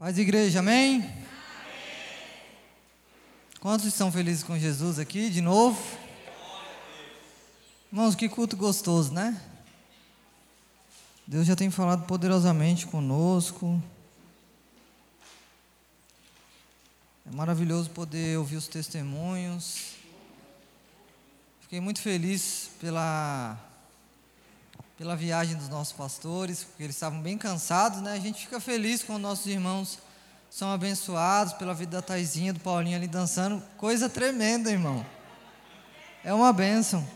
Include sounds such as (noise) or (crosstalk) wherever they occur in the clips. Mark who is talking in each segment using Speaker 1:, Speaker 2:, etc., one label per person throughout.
Speaker 1: Paz igreja, amém? amém? Quantos estão felizes com Jesus aqui de novo? Irmãos, que culto gostoso, né? Deus já tem falado poderosamente conosco. É maravilhoso poder ouvir os testemunhos. Fiquei muito feliz pela pela viagem dos nossos pastores, porque eles estavam bem cansados, né? A gente fica feliz quando nossos irmãos são abençoados pela vida da Taizinha, do Paulinho ali dançando. Coisa tremenda, irmão. É uma bênção.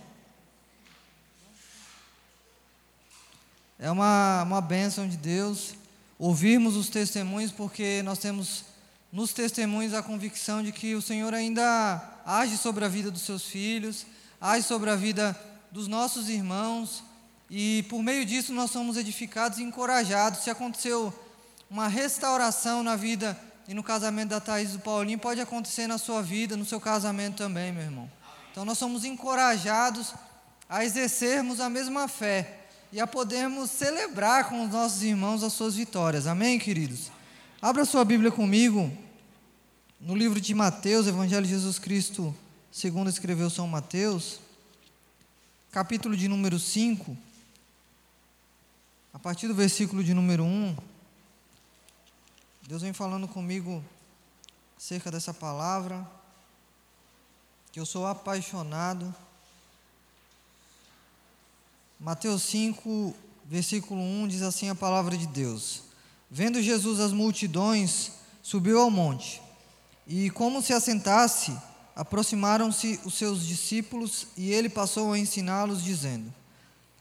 Speaker 1: É uma, uma bênção de Deus ouvirmos os testemunhos, porque nós temos nos testemunhos a convicção de que o Senhor ainda age sobre a vida dos seus filhos, age sobre a vida dos nossos irmãos, e por meio disso nós somos edificados e encorajados. Se aconteceu uma restauração na vida e no casamento da Thaís e do Paulinho, pode acontecer na sua vida, no seu casamento também, meu irmão. Então nós somos encorajados a exercermos a mesma fé e a podermos celebrar com os nossos irmãos as suas vitórias. Amém, queridos? Abra sua Bíblia comigo no livro de Mateus, Evangelho de Jesus Cristo, segundo escreveu São Mateus, capítulo de número 5. A partir do versículo de número 1, Deus vem falando comigo acerca dessa palavra, que eu sou apaixonado. Mateus 5, versículo 1 diz assim a palavra de Deus: Vendo Jesus as multidões, subiu ao monte, e como se assentasse, aproximaram-se os seus discípulos, e ele passou a ensiná-los, dizendo: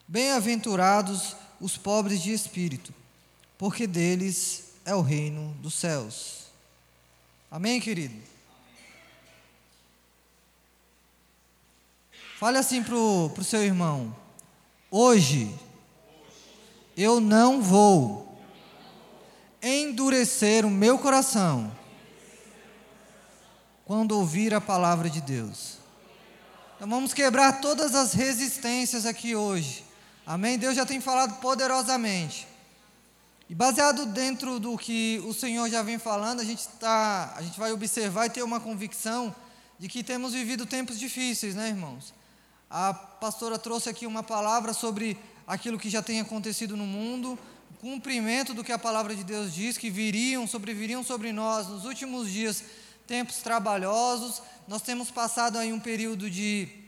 Speaker 1: Bem-aventurados os pobres de espírito, porque deles é o reino dos céus. Amém, querido? Fale assim para o seu irmão: hoje eu não vou endurecer o meu coração quando ouvir a palavra de Deus. Então vamos quebrar todas as resistências aqui hoje Amém? Deus já tem falado poderosamente. E baseado dentro do que o Senhor já vem falando, a gente, tá, a gente vai observar e ter uma convicção de que temos vivido tempos difíceis, né, irmãos? A pastora trouxe aqui uma palavra sobre aquilo que já tem acontecido no mundo, cumprimento do que a palavra de Deus diz, que viriam, sobreviriam sobre nós nos últimos dias tempos trabalhosos. Nós temos passado aí um período de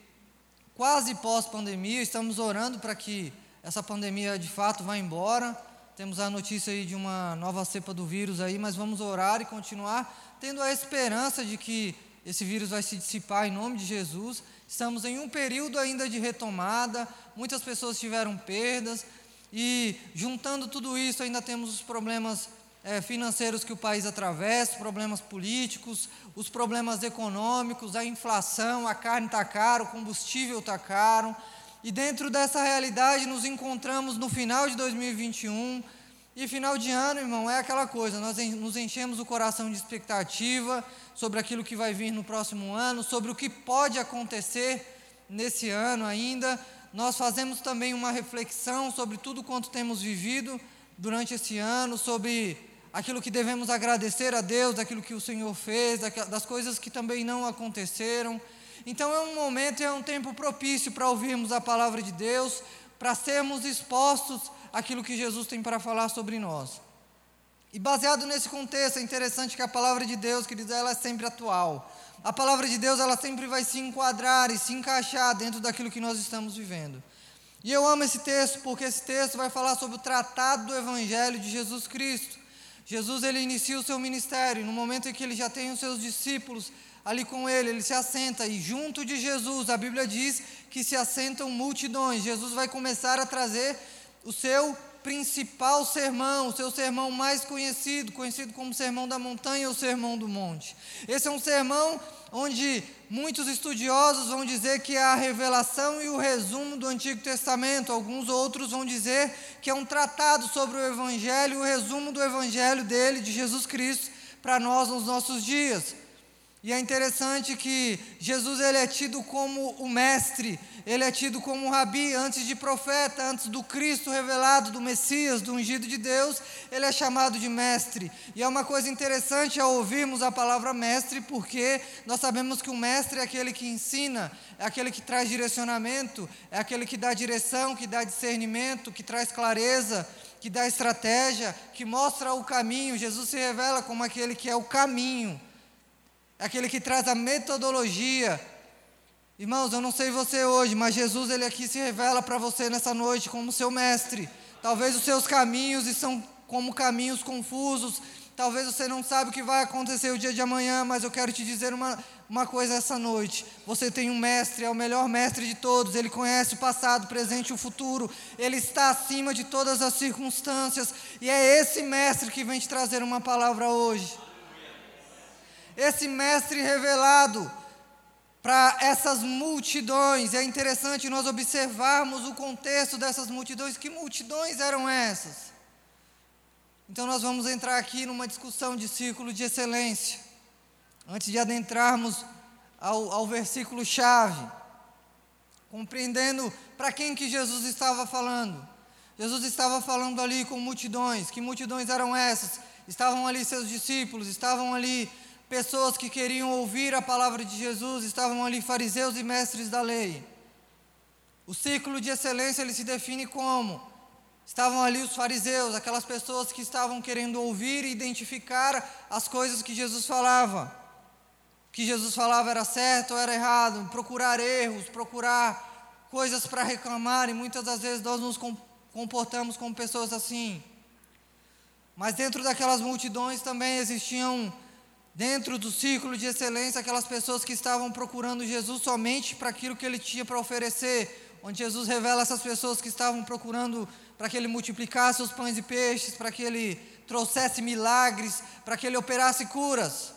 Speaker 1: quase pós-pandemia, estamos orando para que essa pandemia de fato vá embora. Temos a notícia aí de uma nova cepa do vírus aí, mas vamos orar e continuar tendo a esperança de que esse vírus vai se dissipar em nome de Jesus. Estamos em um período ainda de retomada, muitas pessoas tiveram perdas e juntando tudo isso ainda temos os problemas é, financeiros que o país atravessa, problemas políticos, os problemas econômicos, a inflação, a carne está cara, o combustível está caro. E dentro dessa realidade nos encontramos no final de 2021. E final de ano, irmão, é aquela coisa, nós nos enchemos o coração de expectativa sobre aquilo que vai vir no próximo ano, sobre o que pode acontecer nesse ano ainda. Nós fazemos também uma reflexão sobre tudo quanto temos vivido durante esse ano, sobre aquilo que devemos agradecer a Deus, daquilo que o Senhor fez, das coisas que também não aconteceram. Então é um momento, é um tempo propício para ouvirmos a palavra de Deus, para sermos expostos àquilo que Jesus tem para falar sobre nós. E baseado nesse contexto, é interessante que a palavra de Deus, queridos, ela é sempre atual. A palavra de Deus, ela sempre vai se enquadrar e se encaixar dentro daquilo que nós estamos vivendo. E eu amo esse texto porque esse texto vai falar sobre o tratado do Evangelho de Jesus Cristo. Jesus ele inicia o seu ministério, no momento em que ele já tem os seus discípulos ali com ele, ele se assenta e junto de Jesus, a Bíblia diz que se assentam multidões. Jesus vai começar a trazer o seu principal sermão, o seu sermão mais conhecido, conhecido como Sermão da Montanha ou Sermão do Monte. Esse é um sermão onde muitos estudiosos vão dizer que é a revelação e o resumo do Antigo Testamento, alguns outros vão dizer que é um tratado sobre o Evangelho, o resumo do Evangelho dele, de Jesus Cristo, para nós nos nossos dias. E é interessante que Jesus ele é tido como o mestre, ele é tido como um rabi antes de profeta, antes do Cristo revelado, do Messias, do ungido de Deus, ele é chamado de mestre. E é uma coisa interessante ao ouvirmos a palavra mestre, porque nós sabemos que o mestre é aquele que ensina, é aquele que traz direcionamento, é aquele que dá direção, que dá discernimento, que traz clareza, que dá estratégia, que mostra o caminho. Jesus se revela como aquele que é o caminho é aquele que traz a metodologia. Irmãos, eu não sei você hoje, mas Jesus ele aqui se revela para você nessa noite como seu mestre. Talvez os seus caminhos são como caminhos confusos. Talvez você não sabe o que vai acontecer o dia de amanhã, mas eu quero te dizer uma, uma coisa essa noite. Você tem um mestre, é o melhor mestre de todos. Ele conhece o passado, o presente e o futuro. Ele está acima de todas as circunstâncias. E é esse mestre que vem te trazer uma palavra hoje esse mestre revelado para essas multidões. É interessante nós observarmos o contexto dessas multidões. Que multidões eram essas? Então, nós vamos entrar aqui numa discussão de círculo de excelência. Antes de adentrarmos ao, ao versículo-chave, compreendendo para quem que Jesus estava falando. Jesus estava falando ali com multidões. Que multidões eram essas? Estavam ali seus discípulos, estavam ali pessoas que queriam ouvir a palavra de Jesus, estavam ali fariseus e mestres da lei. O ciclo de excelência ele se define como estavam ali os fariseus, aquelas pessoas que estavam querendo ouvir e identificar as coisas que Jesus falava. O que Jesus falava era certo ou era errado, procurar erros, procurar coisas para reclamar, e muitas das vezes nós nos comportamos como pessoas assim. Mas dentro daquelas multidões também existiam dentro do círculo de excelência, aquelas pessoas que estavam procurando Jesus somente para aquilo que ele tinha para oferecer, onde Jesus revela essas pessoas que estavam procurando para que ele multiplicasse os pães e peixes, para que ele trouxesse milagres, para que ele operasse curas.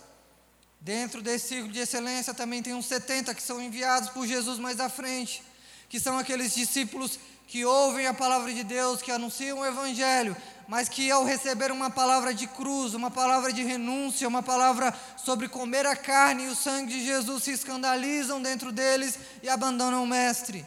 Speaker 1: Dentro desse círculo de excelência também tem uns 70 que são enviados por Jesus mais à frente, que são aqueles discípulos que ouvem a palavra de Deus, que anunciam o Evangelho, mas que ao receber uma palavra de cruz, uma palavra de renúncia, uma palavra sobre comer a carne e o sangue de Jesus, se escandalizam dentro deles e abandonam o Mestre.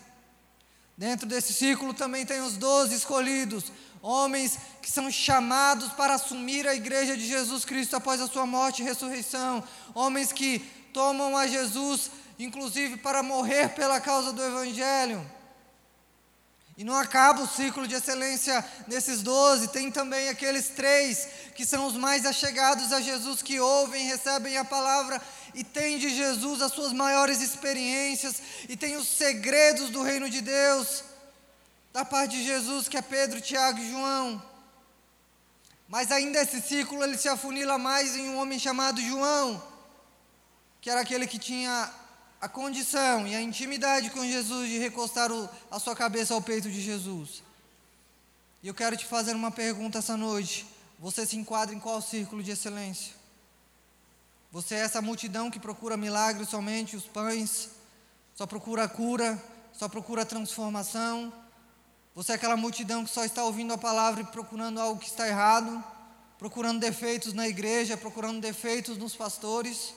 Speaker 1: Dentro desse círculo também tem os doze escolhidos, homens que são chamados para assumir a igreja de Jesus Cristo após a sua morte e ressurreição, homens que tomam a Jesus, inclusive para morrer pela causa do Evangelho. E não acaba o ciclo de excelência nesses doze, tem também aqueles três que são os mais achegados a Jesus, que ouvem, recebem a palavra e têm de Jesus as suas maiores experiências e têm os segredos do reino de Deus, da parte de Jesus, que é Pedro, Tiago e João. Mas ainda esse ciclo ele se afunila mais em um homem chamado João, que era aquele que tinha a condição e a intimidade com Jesus de recostar o, a sua cabeça ao peito de Jesus. E eu quero te fazer uma pergunta essa noite. Você se enquadra em qual círculo de excelência? Você é essa multidão que procura milagres somente, os pães, só procura cura, só procura transformação? Você é aquela multidão que só está ouvindo a palavra e procurando algo que está errado, procurando defeitos na igreja, procurando defeitos nos pastores?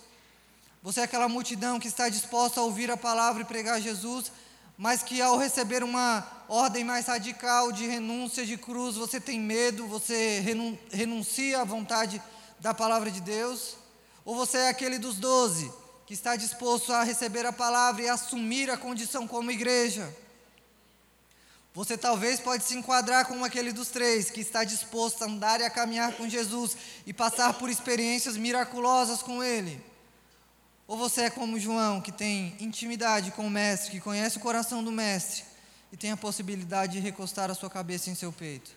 Speaker 1: Você é aquela multidão que está disposta a ouvir a palavra e pregar Jesus, mas que ao receber uma ordem mais radical de renúncia de cruz, você tem medo, você renuncia à vontade da palavra de Deus? Ou você é aquele dos doze, que está disposto a receber a palavra e assumir a condição como igreja? Você talvez pode se enquadrar como aquele dos três, que está disposto a andar e a caminhar com Jesus e passar por experiências miraculosas com Ele. Ou você é como João, que tem intimidade com o Mestre, que conhece o coração do Mestre e tem a possibilidade de recostar a sua cabeça em seu peito?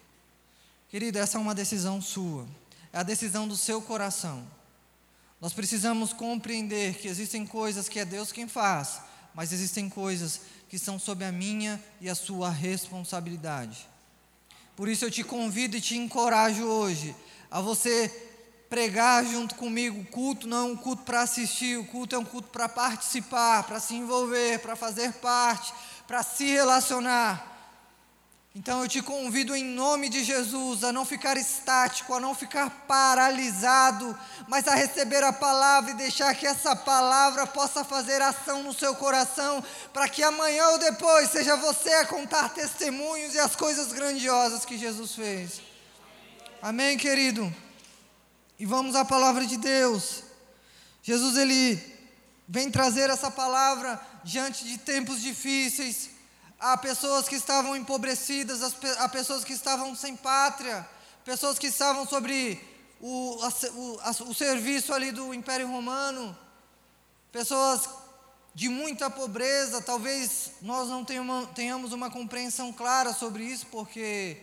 Speaker 1: Querido, essa é uma decisão sua, é a decisão do seu coração. Nós precisamos compreender que existem coisas que é Deus quem faz, mas existem coisas que são sob a minha e a sua responsabilidade. Por isso eu te convido e te encorajo hoje a você pregar junto comigo. O culto não é um culto para assistir, o culto é um culto para participar, para se envolver, para fazer parte, para se relacionar. Então eu te convido em nome de Jesus a não ficar estático, a não ficar paralisado, mas a receber a palavra e deixar que essa palavra possa fazer ação no seu coração, para que amanhã ou depois seja você a contar testemunhos e as coisas grandiosas que Jesus fez. Amém, querido? E vamos à palavra de Deus. Jesus, ele vem trazer essa palavra diante de tempos difíceis Há pessoas que estavam empobrecidas, há pessoas que estavam sem pátria, pessoas que estavam sobre o, o, o serviço ali do Império Romano, pessoas de muita pobreza. Talvez nós não tenhamos uma compreensão clara sobre isso, porque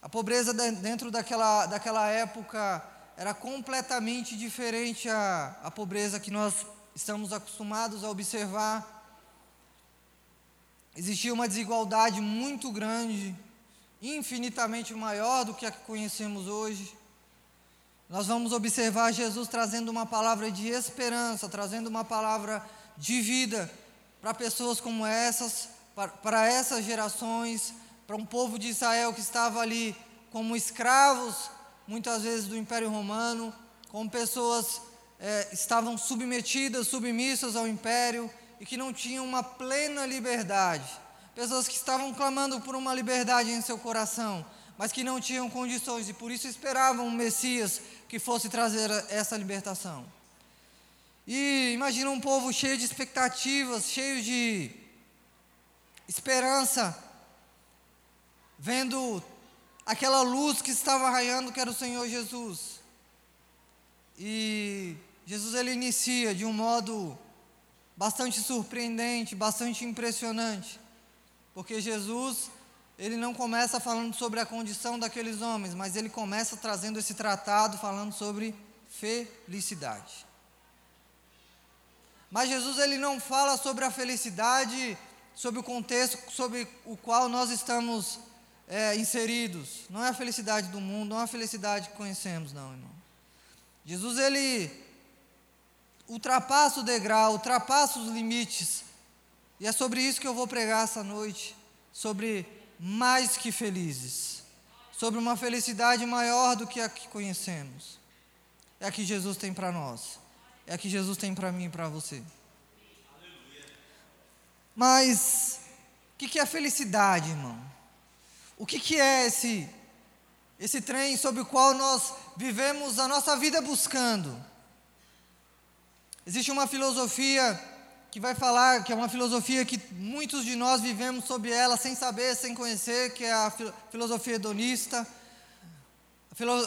Speaker 1: a pobreza dentro daquela, daquela época era completamente diferente à, à pobreza que nós estamos acostumados a observar existia uma desigualdade muito grande, infinitamente maior do que a que conhecemos hoje. Nós vamos observar Jesus trazendo uma palavra de esperança, trazendo uma palavra de vida para pessoas como essas, para, para essas gerações, para um povo de Israel que estava ali como escravos, muitas vezes do Império Romano, como pessoas é, estavam submetidas, submissas ao Império e que não tinham uma plena liberdade. Pessoas que estavam clamando por uma liberdade em seu coração, mas que não tinham condições e por isso esperavam um Messias que fosse trazer essa libertação. E imagina um povo cheio de expectativas, cheio de esperança, vendo aquela luz que estava raiando, que era o Senhor Jesus. E Jesus ele inicia de um modo bastante surpreendente, bastante impressionante. Porque Jesus, ele não começa falando sobre a condição daqueles homens, mas ele começa trazendo esse tratado falando sobre felicidade. Mas Jesus ele não fala sobre a felicidade, sobre o contexto sobre o qual nós estamos é, inseridos. Não é a felicidade do mundo, não é a felicidade que conhecemos, não, irmão. Jesus ele ultrapassa o degrau, ultrapassa os limites. E é sobre isso que eu vou pregar essa noite, sobre mais que felizes, sobre uma felicidade maior do que a que conhecemos. É a que Jesus tem para nós, é a que Jesus tem para mim e para você. Mas o que, que é felicidade, irmão? O que, que é esse, esse trem sobre o qual nós vivemos a nossa vida buscando? Existe uma filosofia que vai falar, que é uma filosofia que muitos de nós vivemos sob ela sem saber, sem conhecer, que é a filosofia hedonista.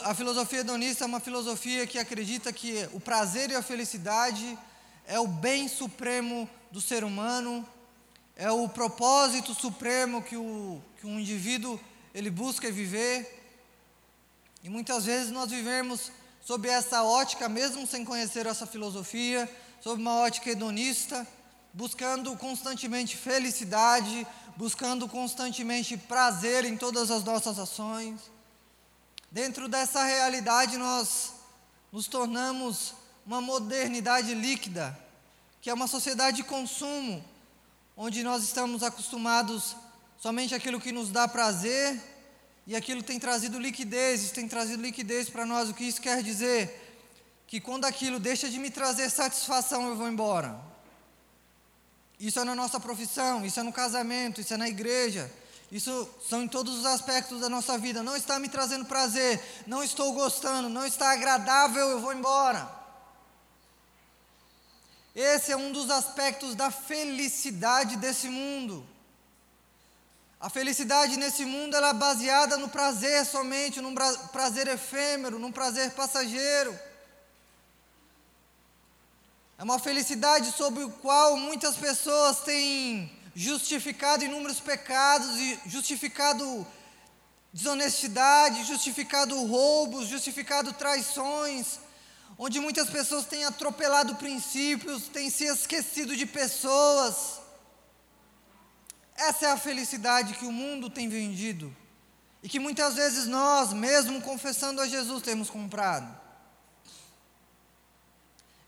Speaker 1: A filosofia hedonista é uma filosofia que acredita que o prazer e a felicidade é o bem supremo do ser humano, é o propósito supremo que, o, que um indivíduo ele busca viver. E muitas vezes nós vivemos sob essa ótica, mesmo sem conhecer essa filosofia, sob uma ótica hedonista, buscando constantemente felicidade, buscando constantemente prazer em todas as nossas ações. Dentro dessa realidade, nós nos tornamos uma modernidade líquida, que é uma sociedade de consumo, onde nós estamos acostumados somente aquilo que nos dá prazer e aquilo tem trazido liquidez, isso tem trazido liquidez para nós. O que isso quer dizer? Que quando aquilo deixa de me trazer satisfação, eu vou embora. Isso é na nossa profissão, isso é no casamento, isso é na igreja. Isso são em todos os aspectos da nossa vida. Não está me trazendo prazer, não estou gostando, não está agradável, eu vou embora. Esse é um dos aspectos da felicidade desse mundo. A felicidade nesse mundo ela é baseada no prazer somente, num prazer efêmero, num prazer passageiro. É uma felicidade sobre o qual muitas pessoas têm justificado inúmeros pecados justificado desonestidade, justificado roubos, justificado traições, onde muitas pessoas têm atropelado princípios, têm se esquecido de pessoas. Essa é a felicidade que o mundo tem vendido e que muitas vezes nós, mesmo confessando a Jesus, temos comprado.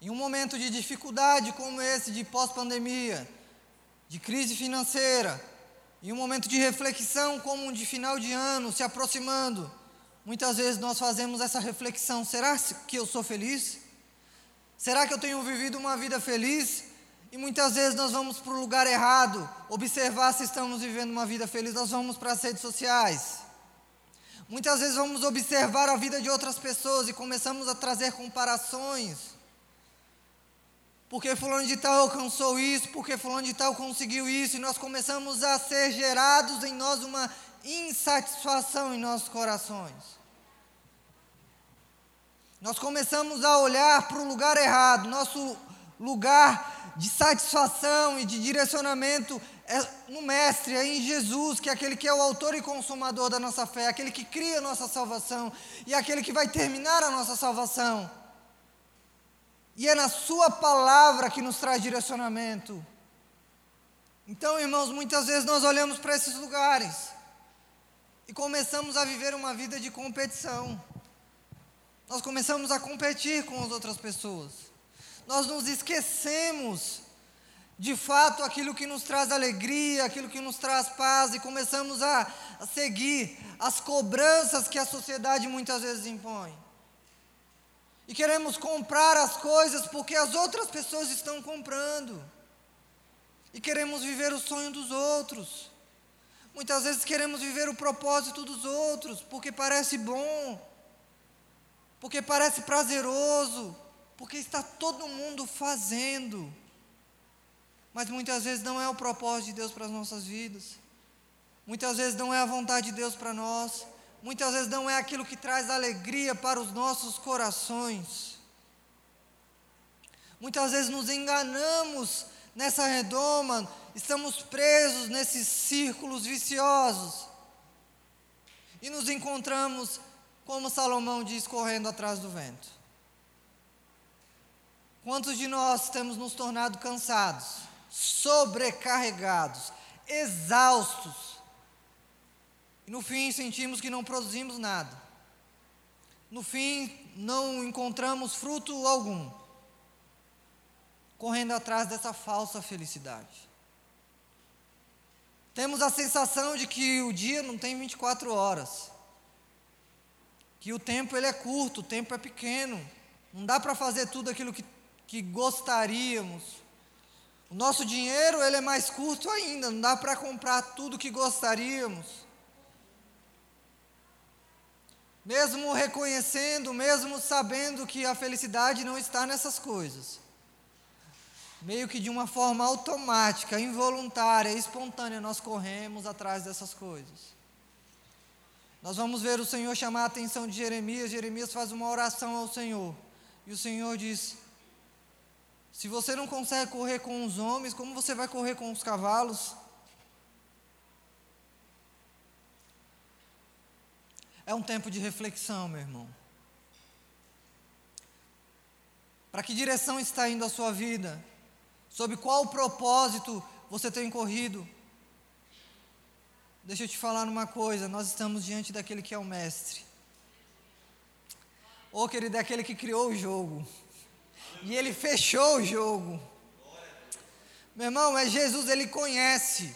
Speaker 1: Em um momento de dificuldade como esse, de pós-pandemia, de crise financeira, Em um momento de reflexão, como um de final de ano, se aproximando, muitas vezes nós fazemos essa reflexão: será que eu sou feliz? Será que eu tenho vivido uma vida feliz? E muitas vezes nós vamos para o lugar errado, observar se estamos vivendo uma vida feliz, nós vamos para as redes sociais. Muitas vezes vamos observar a vida de outras pessoas e começamos a trazer comparações. Porque fulano de tal alcançou isso, porque fulano de tal conseguiu isso, e nós começamos a ser gerados em nós uma insatisfação em nossos corações. Nós começamos a olhar para o lugar errado, nosso lugar de satisfação e de direcionamento é no Mestre, é em Jesus, que é aquele que é o autor e consumador da nossa fé, aquele que cria a nossa salvação e aquele que vai terminar a nossa salvação. E é na Sua palavra que nos traz direcionamento. Então, irmãos, muitas vezes nós olhamos para esses lugares e começamos a viver uma vida de competição. Nós começamos a competir com as outras pessoas. Nós nos esquecemos, de fato, aquilo que nos traz alegria, aquilo que nos traz paz, e começamos a, a seguir as cobranças que a sociedade muitas vezes impõe. E queremos comprar as coisas porque as outras pessoas estão comprando. E queremos viver o sonho dos outros. Muitas vezes queremos viver o propósito dos outros porque parece bom porque parece prazeroso, porque está todo mundo fazendo. Mas muitas vezes não é o propósito de Deus para as nossas vidas. Muitas vezes não é a vontade de Deus para nós. Muitas vezes não é aquilo que traz alegria para os nossos corações. Muitas vezes nos enganamos nessa redoma, estamos presos nesses círculos viciosos. E nos encontramos como Salomão diz, correndo atrás do vento. Quantos de nós temos nos tornado cansados, sobrecarregados, exaustos, e no fim sentimos que não produzimos nada, no fim não encontramos fruto algum, correndo atrás dessa falsa felicidade. Temos a sensação de que o dia não tem 24 horas que o tempo ele é curto, o tempo é pequeno, não dá para fazer tudo aquilo que, que gostaríamos. O nosso dinheiro ele é mais curto ainda, não dá para comprar tudo que gostaríamos. Mesmo reconhecendo, mesmo sabendo que a felicidade não está nessas coisas. Meio que de uma forma automática, involuntária, espontânea, nós corremos atrás dessas coisas. Nós vamos ver o Senhor chamar a atenção de Jeremias. Jeremias faz uma oração ao Senhor. E o Senhor diz: Se você não consegue correr com os homens, como você vai correr com os cavalos? É um tempo de reflexão, meu irmão. Para que direção está indo a sua vida? Sob qual propósito você tem corrido? Deixa eu te falar uma coisa: nós estamos diante daquele que é o mestre. Ô oh, querido, é aquele que criou o jogo. E ele fechou o jogo. Meu irmão, é Jesus, ele conhece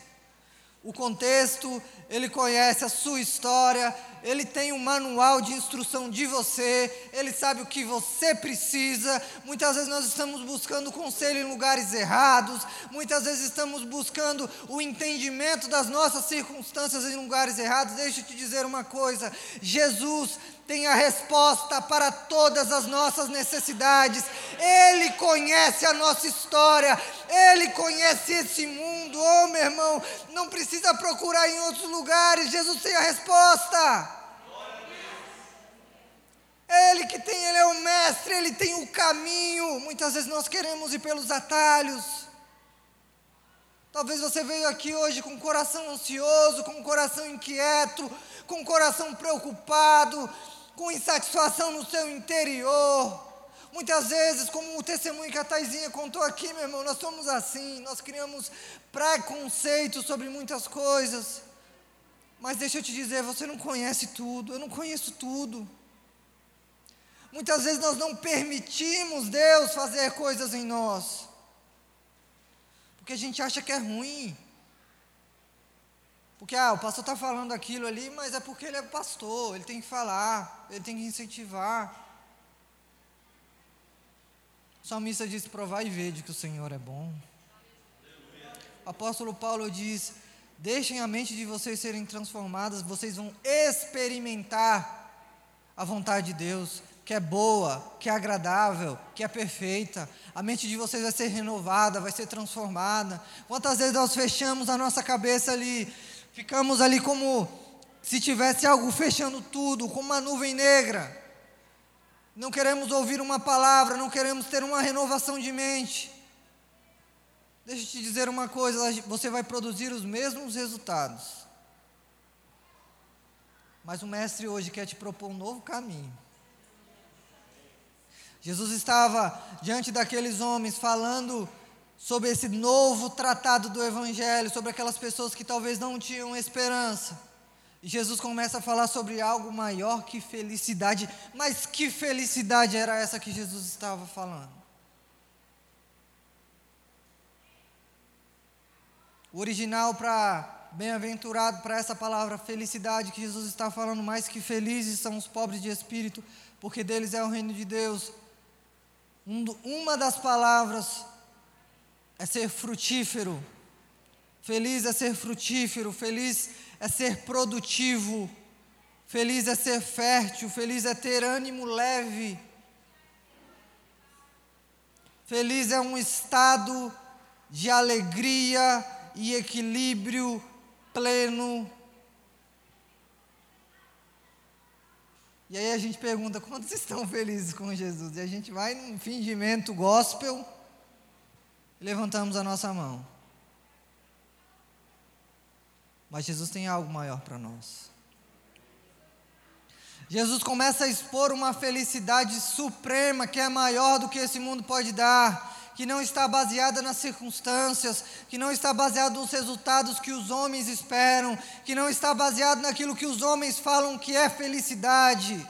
Speaker 1: o contexto, ele conhece a sua história, ele tem um manual de instrução de você, ele sabe o que você precisa. Muitas vezes nós estamos buscando conselho em lugares errados, muitas vezes estamos buscando o entendimento das nossas circunstâncias em lugares errados. Deixa eu te dizer uma coisa: Jesus tem a resposta para todas as nossas necessidades. Ele conhece a nossa história, ele conhece esse mundo. Oh, meu irmão, não precisa procurar em outros lugares, Jesus tem a resposta. Ele que tem, ele é o mestre, ele tem o caminho. Muitas vezes nós queremos ir pelos atalhos. Talvez você veio aqui hoje com o coração ansioso, com o coração inquieto, com o coração preocupado, com insatisfação no seu interior. Muitas vezes, como o testemunho que a Taizinha contou aqui, meu irmão, nós somos assim, nós criamos preconceitos sobre muitas coisas. Mas deixa eu te dizer, você não conhece tudo, eu não conheço tudo. Muitas vezes nós não permitimos Deus fazer coisas em nós, porque a gente acha que é ruim. Porque ah, o pastor está falando aquilo ali, mas é porque ele é pastor, ele tem que falar, ele tem que incentivar. O salmista diz: Provai e vede que o Senhor é bom. O apóstolo Paulo diz: Deixem a mente de vocês serem transformadas, vocês vão experimentar a vontade de Deus, que é boa, que é agradável, que é perfeita. A mente de vocês vai ser renovada, vai ser transformada. Quantas vezes nós fechamos a nossa cabeça ali, ficamos ali como se tivesse algo fechando tudo, como uma nuvem negra. Não queremos ouvir uma palavra, não queremos ter uma renovação de mente. Deixa eu te dizer uma coisa: você vai produzir os mesmos resultados mas o Mestre hoje quer te propor um novo caminho. Jesus estava diante daqueles homens falando sobre esse novo tratado do Evangelho, sobre aquelas pessoas que talvez não tinham esperança. E Jesus começa a falar sobre algo maior que felicidade. Mas que felicidade era essa que Jesus estava falando? O original para bem-aventurado para essa palavra felicidade que Jesus está falando, mais que felizes são os pobres de espírito, porque deles é o reino de Deus. Um, uma das palavras é ser frutífero. Feliz é ser frutífero, feliz é ser produtivo, feliz é ser fértil, feliz é ter ânimo leve. Feliz é um estado de alegria e equilíbrio pleno. E aí a gente pergunta: quantos estão felizes com Jesus? E a gente vai num fingimento gospel levantamos a nossa mão. Mas Jesus tem algo maior para nós. Jesus começa a expor uma felicidade suprema que é maior do que esse mundo pode dar que não está baseada nas circunstâncias, que não está baseada nos resultados que os homens esperam, que não está baseado naquilo que os homens falam que é felicidade.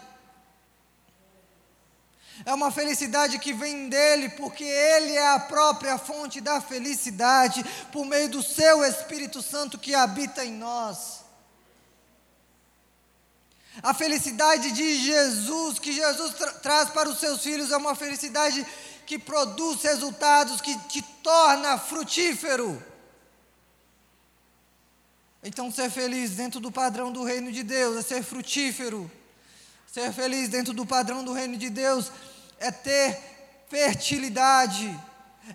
Speaker 1: É uma felicidade que vem dele, porque ele é a própria fonte da felicidade, por meio do seu Espírito Santo que habita em nós. A felicidade de Jesus, que Jesus tra traz para os seus filhos, é uma felicidade que produz resultados, que te torna frutífero. Então, ser feliz dentro do padrão do reino de Deus é ser frutífero. Ser feliz dentro do padrão do reino de Deus é ter fertilidade,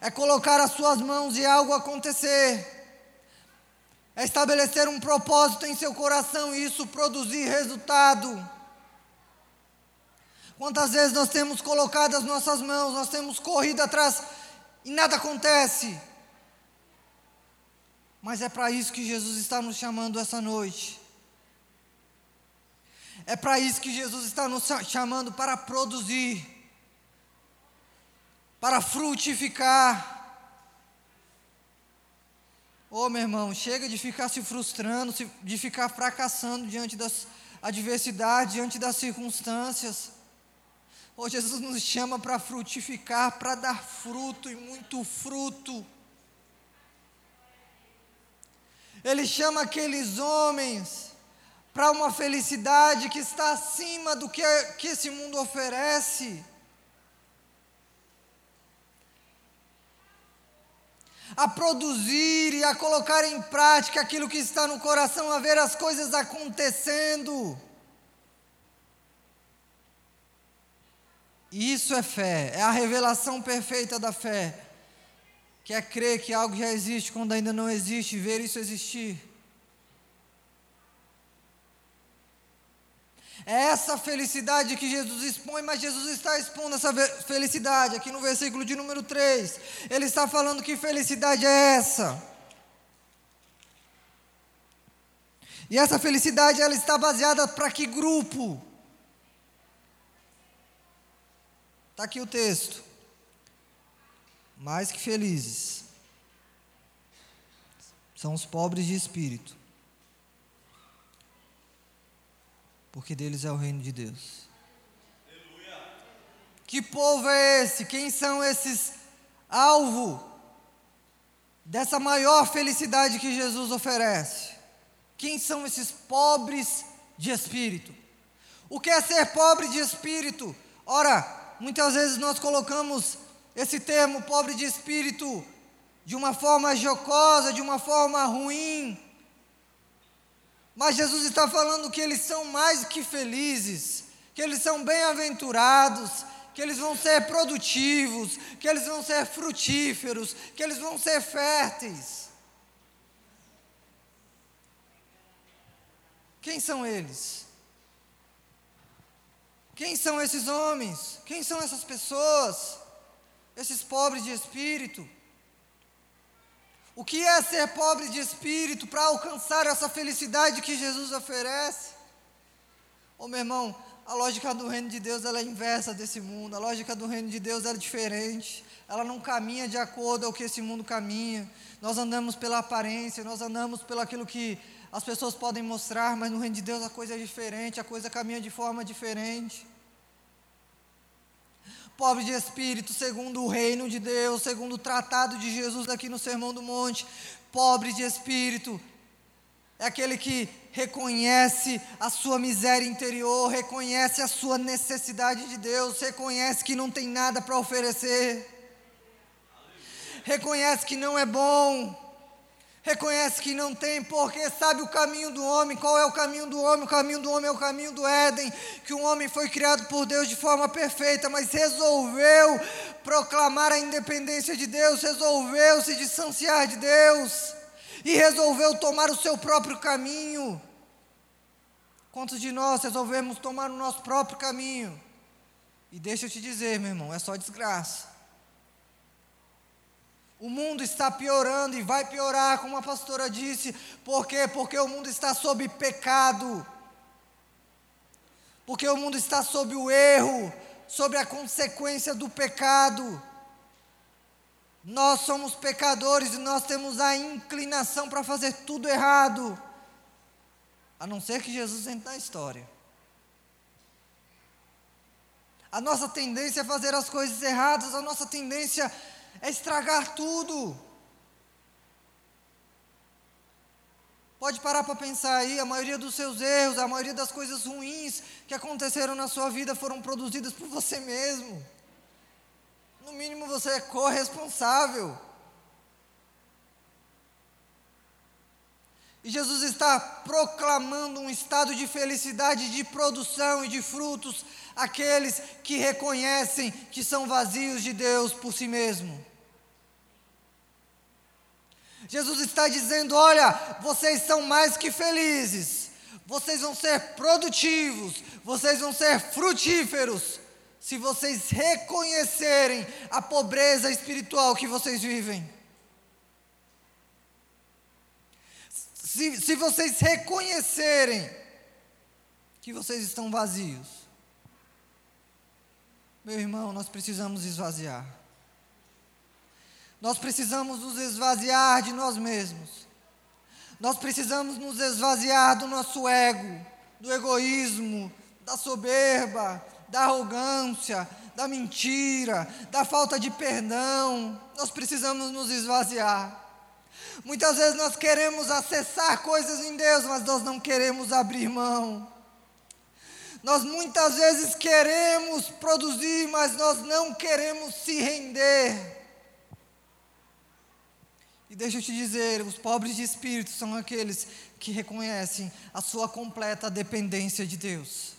Speaker 1: é colocar as suas mãos e algo acontecer, é estabelecer um propósito em seu coração e isso produzir resultado. Quantas vezes nós temos colocado as nossas mãos, nós temos corrido atrás e nada acontece. Mas é para isso que Jesus está nos chamando essa noite. É para isso que Jesus está nos chamando para produzir, para frutificar. Ô oh, meu irmão, chega de ficar se frustrando, de ficar fracassando diante das adversidades, diante das circunstâncias. Oh, Jesus nos chama para frutificar, para dar fruto e muito fruto. Ele chama aqueles homens para uma felicidade que está acima do que, que esse mundo oferece. A produzir e a colocar em prática aquilo que está no coração, a ver as coisas acontecendo. Isso é fé, é a revelação perfeita da fé, que é crer que algo já existe quando ainda não existe, ver isso existir. É essa felicidade que Jesus expõe, mas Jesus está expondo essa felicidade aqui no versículo de número 3. Ele está falando que felicidade é essa. E essa felicidade ela está baseada para que grupo? Está aqui o texto. Mais que felizes são os pobres de espírito, porque deles é o reino de Deus. Que povo é esse? Quem são esses alvo dessa maior felicidade que Jesus oferece? Quem são esses pobres de espírito? O que é ser pobre de espírito? Ora, muitas vezes nós colocamos esse termo pobre de espírito de uma forma jocosa, de uma forma ruim. Mas Jesus está falando que eles são mais que felizes, que eles são bem-aventurados, que eles vão ser produtivos, que eles vão ser frutíferos, que eles vão ser férteis. Quem são eles? Quem são esses homens? Quem são essas pessoas? Esses pobres de espírito? O que é ser pobre de espírito para alcançar essa felicidade que Jesus oferece? Ô oh, meu irmão, a lógica do reino de Deus ela é inversa desse mundo. A lógica do reino de Deus é diferente. Ela não caminha de acordo ao que esse mundo caminha. Nós andamos pela aparência, nós andamos pelo aquilo que as pessoas podem mostrar, mas no reino de Deus a coisa é diferente, a coisa caminha de forma diferente. Pobre de espírito, segundo o reino de Deus, segundo o tratado de Jesus aqui no Sermão do Monte. Pobre de espírito é aquele que reconhece a sua miséria interior, reconhece a sua necessidade de Deus, reconhece que não tem nada para oferecer, reconhece que não é bom reconhece que não tem, porque sabe o caminho do homem. Qual é o caminho do homem? O caminho do homem é o caminho do Éden, que o homem foi criado por Deus de forma perfeita, mas resolveu proclamar a independência de Deus, resolveu se distanciar de Deus e resolveu tomar o seu próprio caminho. Quantos de nós resolvemos tomar o nosso próprio caminho? E deixa eu te dizer, meu irmão, é só desgraça. O mundo está piorando e vai piorar, como a pastora disse. Por quê? Porque o mundo está sob pecado. Porque o mundo está sob o erro, sobre a consequência do pecado. Nós somos pecadores e nós temos a inclinação para fazer tudo errado. A não ser que Jesus entre na história. A nossa tendência é fazer as coisas erradas, a nossa tendência é estragar tudo. Pode parar para pensar aí, a maioria dos seus erros, a maioria das coisas ruins que aconteceram na sua vida foram produzidas por você mesmo. No mínimo você é corresponsável. E Jesus está proclamando um estado de felicidade, de produção e de frutos aqueles que reconhecem que são vazios de Deus por si mesmo. Jesus está dizendo: olha, vocês são mais que felizes, vocês vão ser produtivos, vocês vão ser frutíferos, se vocês reconhecerem a pobreza espiritual que vocês vivem. Se, se vocês reconhecerem que vocês estão vazios, meu irmão, nós precisamos esvaziar. Nós precisamos nos esvaziar de nós mesmos. Nós precisamos nos esvaziar do nosso ego, do egoísmo, da soberba, da arrogância, da mentira, da falta de perdão. Nós precisamos nos esvaziar. Muitas vezes nós queremos acessar coisas em Deus, mas nós não queremos abrir mão. Nós muitas vezes queremos produzir, mas nós não queremos se render. E deixa eu te dizer, os pobres de espírito são aqueles que reconhecem a sua completa dependência de Deus.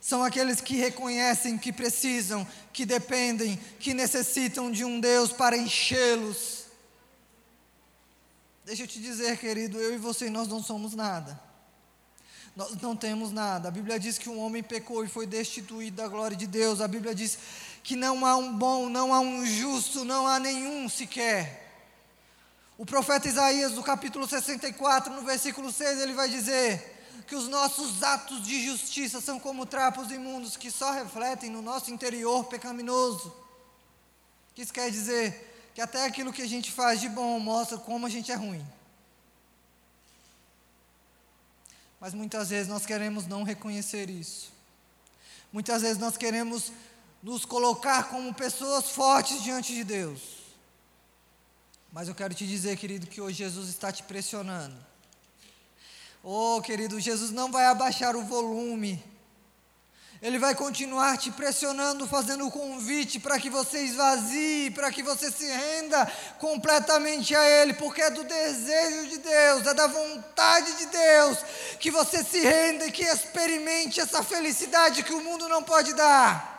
Speaker 1: São aqueles que reconhecem que precisam, que dependem, que necessitam de um Deus para enchê-los. Deixa eu te dizer, querido, eu e você, nós não somos nada. Nós não temos nada. A Bíblia diz que um homem pecou e foi destituído da glória de Deus. A Bíblia diz que não há um bom, não há um justo, não há nenhum sequer. O profeta Isaías, no capítulo 64, no versículo 6, ele vai dizer que os nossos atos de justiça são como trapos imundos que só refletem no nosso interior pecaminoso. O que isso quer dizer? Que até aquilo que a gente faz de bom mostra como a gente é ruim. Mas muitas vezes nós queremos não reconhecer isso. Muitas vezes nós queremos nos colocar como pessoas fortes diante de Deus. Mas eu quero te dizer, querido, que hoje Jesus está te pressionando. Oh, querido, Jesus não vai abaixar o volume. Ele vai continuar te pressionando, fazendo o convite para que você esvazie, para que você se renda completamente a Ele, porque é do desejo de Deus, é da vontade de Deus que você se renda e que experimente essa felicidade que o mundo não pode dar.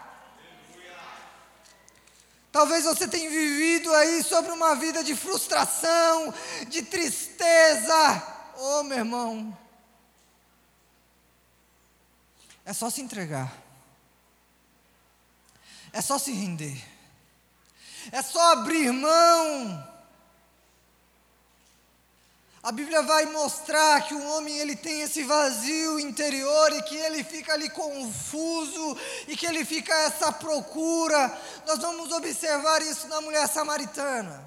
Speaker 1: Talvez você tenha vivido aí sobre uma vida de frustração, de tristeza. Oh, meu irmão. É só se entregar. É só se render. É só abrir mão a Bíblia vai mostrar que o homem ele tem esse vazio interior e que ele fica ali confuso e que ele fica essa procura. Nós vamos observar isso na mulher samaritana.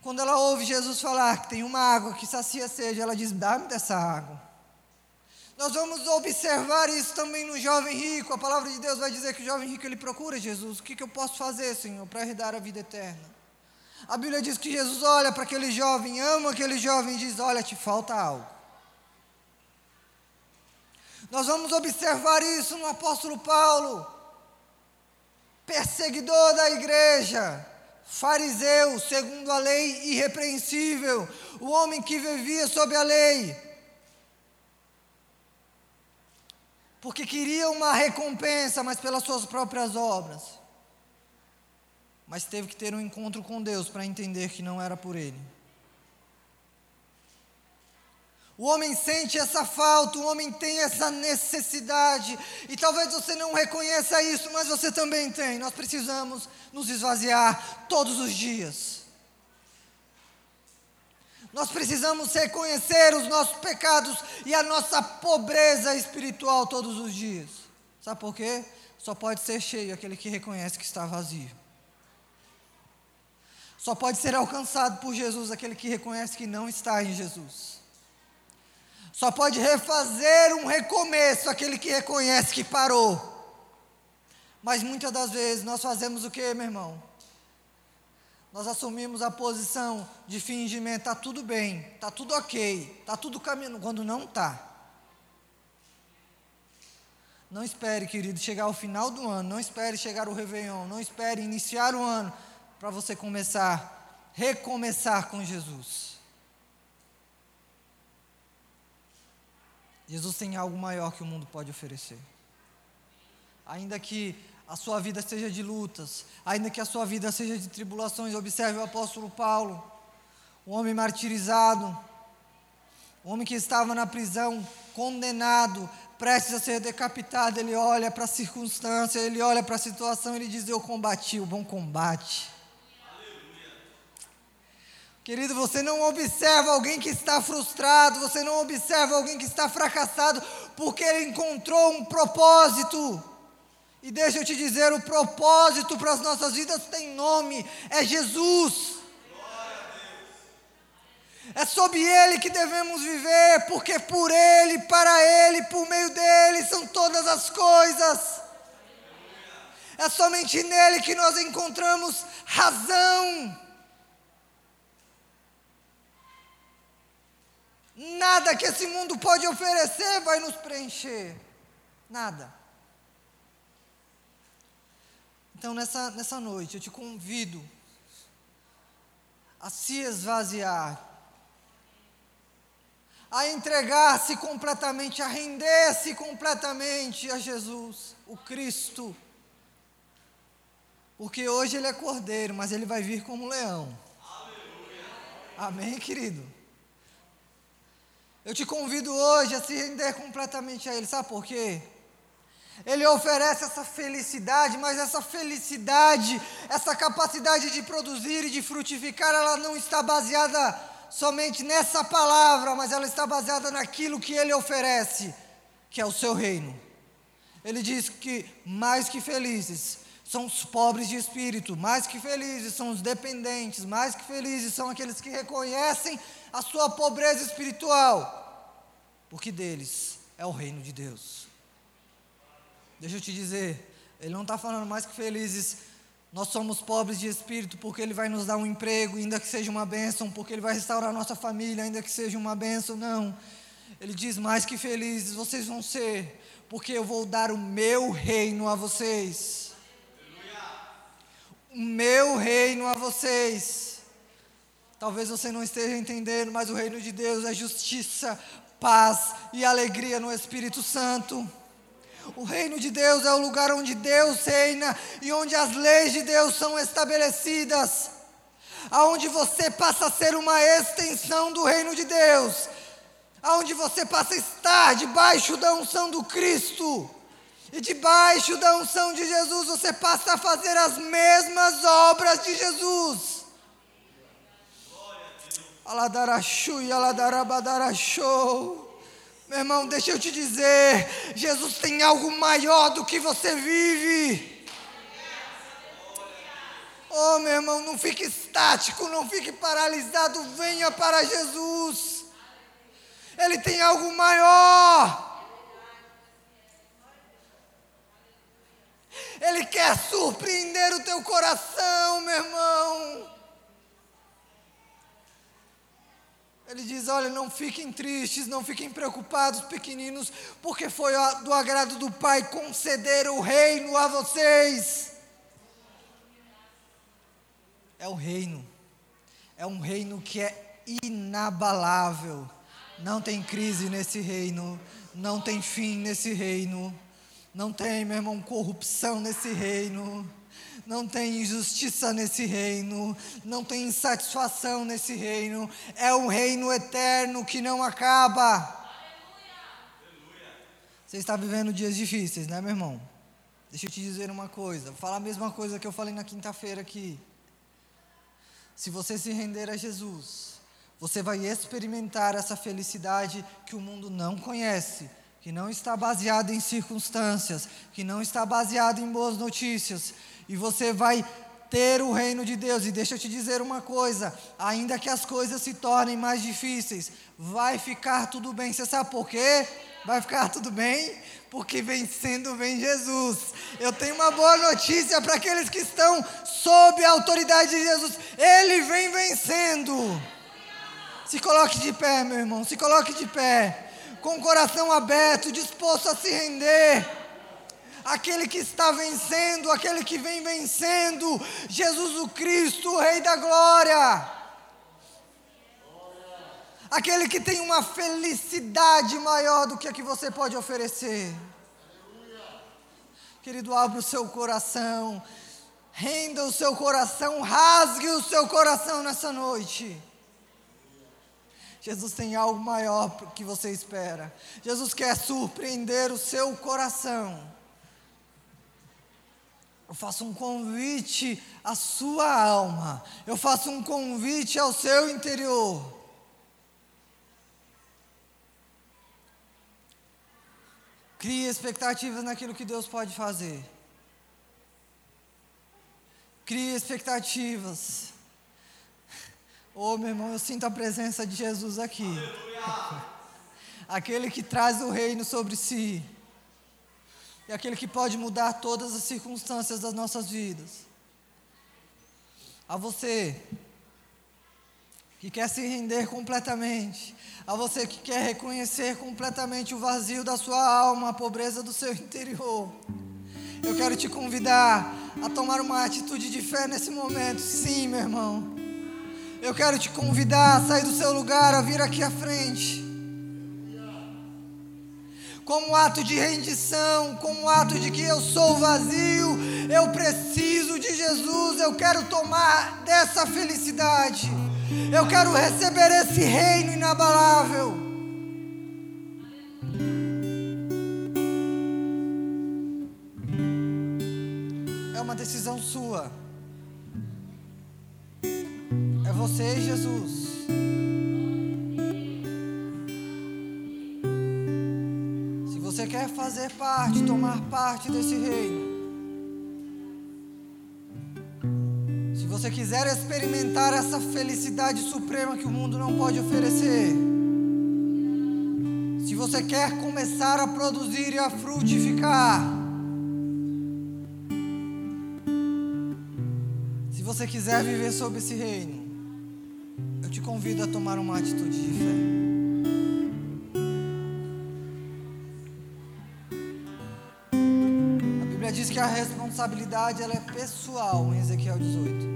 Speaker 1: Quando ela ouve Jesus falar que tem uma água que sacia sede, ela diz: "Dá-me dessa água". Nós vamos observar isso também no jovem rico. A palavra de Deus vai dizer que o jovem rico ele procura Jesus. O que, que eu posso fazer, Senhor, para herdar a vida eterna? A Bíblia diz que Jesus olha para aquele jovem, ama aquele jovem e diz: Olha, te falta algo. Nós vamos observar isso no apóstolo Paulo, perseguidor da igreja, fariseu, segundo a lei irrepreensível, o homem que vivia sob a lei, porque queria uma recompensa, mas pelas suas próprias obras mas teve que ter um encontro com Deus para entender que não era por ele. O homem sente essa falta, o homem tem essa necessidade, e talvez você não reconheça isso, mas você também tem. Nós precisamos nos esvaziar todos os dias. Nós precisamos reconhecer os nossos pecados e a nossa pobreza espiritual todos os dias. Sabe por quê? Só pode ser cheio aquele que reconhece que está vazio. Só pode ser alcançado por Jesus aquele que reconhece que não está em Jesus. Só pode refazer um recomeço aquele que reconhece que parou. Mas muitas das vezes nós fazemos o que, meu irmão? Nós assumimos a posição de fingimento, está tudo bem, está tudo ok, está tudo caminhando, quando não está. Não espere, querido, chegar ao final do ano, não espere chegar o Réveillon, não espere iniciar o ano para você começar, recomeçar com Jesus. Jesus tem algo maior que o mundo pode oferecer. Ainda que a sua vida seja de lutas, ainda que a sua vida seja de tribulações, observe o apóstolo Paulo, o homem martirizado, o homem que estava na prisão, condenado, prestes a ser decapitado, ele olha para a circunstância, ele olha para a situação, ele diz: Eu combati o bom combate. Querido, você não observa alguém que está frustrado, você não observa alguém que está fracassado, porque ele encontrou um propósito. E deixa eu te dizer, o propósito para as nossas vidas tem nome, é Jesus. É sob Ele que devemos viver, porque por Ele, para Ele, por meio dele são todas as coisas. É somente nele que nós encontramos razão. Nada que esse mundo pode oferecer vai nos preencher. Nada. Então, nessa, nessa noite, eu te convido a se esvaziar, a entregar-se completamente, a render-se completamente a Jesus, o Cristo. Porque hoje ele é cordeiro, mas ele vai vir como leão. Aleluia. Amém, querido? Eu te convido hoje a se render completamente a Ele, sabe por quê? Ele oferece essa felicidade, mas essa felicidade, essa capacidade de produzir e de frutificar, ela não está baseada somente nessa palavra, mas ela está baseada naquilo que Ele oferece, que é o seu reino. Ele diz que mais que felizes são os pobres de espírito, mais que felizes são os dependentes, mais que felizes são aqueles que reconhecem a sua pobreza espiritual, porque deles é o reino de Deus. Deixa eu te dizer, ele não está falando mais que felizes Nós somos pobres de espírito porque Ele vai nos dar um emprego, ainda que seja uma bênção, porque Ele vai restaurar nossa família, ainda que seja uma bênção. Não. Ele diz: mais que felizes vocês vão ser, porque eu vou dar o meu reino a vocês. O meu reino a vocês. Talvez você não esteja entendendo, mas o reino de Deus é justiça, paz e alegria no Espírito Santo. O reino de Deus é o lugar onde Deus reina e onde as leis de Deus são estabelecidas. Aonde você passa a ser uma extensão do reino de Deus. Aonde você passa a estar debaixo da unção do Cristo. E debaixo da unção de Jesus você passa a fazer as mesmas obras de Jesus. Aladarachu e aladarabadarachu. Meu irmão, deixa eu te dizer: Jesus tem algo maior do que você vive. Oh, meu irmão, não fique estático, não fique paralisado, venha para Jesus. Ele tem algo maior. Ele quer surpreender o teu coração, meu irmão. Ele diz: Olha, não fiquem tristes, não fiquem preocupados, pequeninos, porque foi do agrado do Pai conceder o reino a vocês. É o reino, é um reino que é inabalável. Não tem crise nesse reino, não tem fim nesse reino, não tem, meu irmão, corrupção nesse reino não tem injustiça nesse reino, não tem insatisfação nesse reino, é um reino eterno que não acaba. Você está vivendo dias difíceis, né, meu irmão? Deixa eu te dizer uma coisa, vou falar a mesma coisa que eu falei na quinta-feira aqui. Se você se render a Jesus, você vai experimentar essa felicidade que o mundo não conhece, que não está baseada em circunstâncias, que não está baseada em boas notícias, e você vai ter o reino de Deus. E deixa eu te dizer uma coisa: ainda que as coisas se tornem mais difíceis, vai ficar tudo bem. Você sabe por quê? Vai ficar tudo bem? Porque vencendo vem Jesus. Eu tenho uma boa notícia para aqueles que estão sob a autoridade de Jesus. Ele vem vencendo. Se coloque de pé, meu irmão. Se coloque de pé. Com o coração aberto, disposto a se render aquele que está vencendo, aquele que vem vencendo, Jesus o Cristo, o Rei da Glória. Aquele que tem uma felicidade maior do que a que você pode oferecer. Querido, abra o seu coração, renda o seu coração, rasgue o seu coração nessa noite. Jesus tem algo maior que você espera. Jesus quer surpreender o seu coração. Eu faço um convite à sua alma. Eu faço um convite ao seu interior. Crie expectativas naquilo que Deus pode fazer. Crie expectativas. Oh, meu irmão, eu sinto a presença de Jesus aqui. Aquele que traz o reino sobre si é aquele que pode mudar todas as circunstâncias das nossas vidas. A você que quer se render completamente, a você que quer reconhecer completamente o vazio da sua alma, a pobreza do seu (laughs) interior. Eu quero te convidar a tomar uma atitude de fé nesse momento. Sim, meu irmão. Eu quero te convidar a sair do seu lugar, a vir aqui à frente como ato de rendição, como ato de que eu sou vazio, eu preciso de Jesus, eu quero tomar dessa felicidade, eu quero receber esse reino inabalável. É uma decisão sua. É você Jesus. Quer fazer parte, tomar parte desse reino, se você quiser experimentar essa felicidade suprema que o mundo não pode oferecer, se você quer começar a produzir e a frutificar, Se você quiser viver sob esse reino, eu te convido a tomar uma atitude de fé. A responsabilidade ela é pessoal em Ezequiel 18.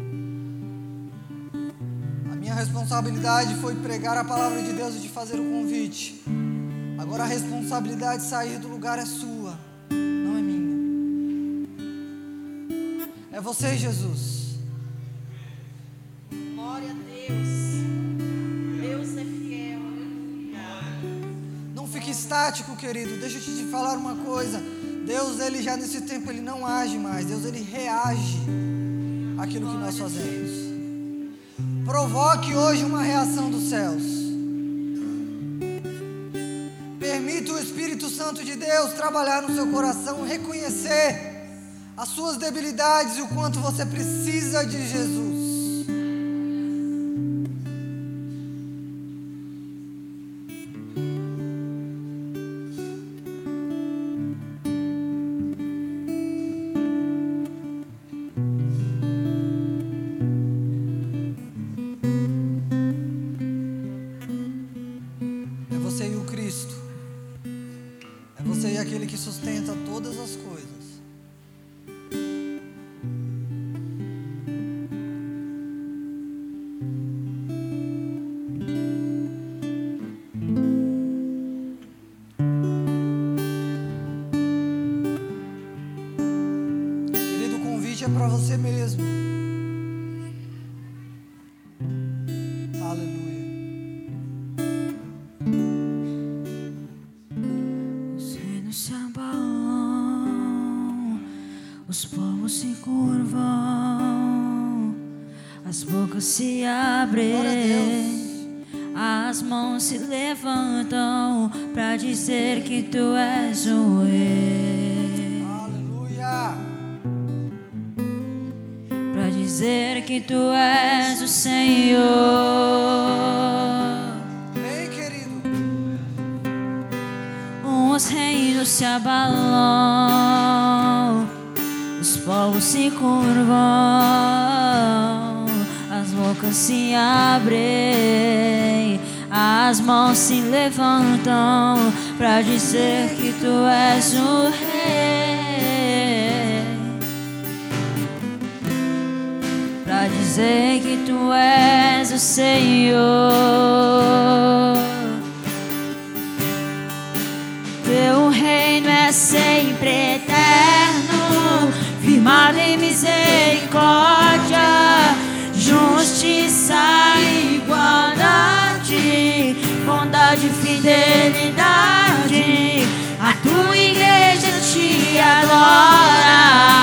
Speaker 1: A minha responsabilidade foi pregar a palavra de Deus e de fazer o convite. Agora a responsabilidade de sair do lugar é sua, não é minha. É você, Jesus.
Speaker 2: Glória a Deus. Deus é fiel.
Speaker 1: Não fique estático, querido. Deixa eu te falar uma coisa. Deus, ele já nesse tempo ele não age mais. Deus ele reage àquilo que nós fazemos. Provoque hoje uma reação dos céus. Permita o Espírito Santo de Deus trabalhar no seu coração, reconhecer as suas debilidades e o quanto você precisa de Jesus. Que
Speaker 3: tu as mãos se levantam para dizer que tu és o rei. Pra dizer que tu és o Senhor. Teu reino é sempre eterno, firmado em misericórdia, bondade e fidelidade. A tua igreja te adora.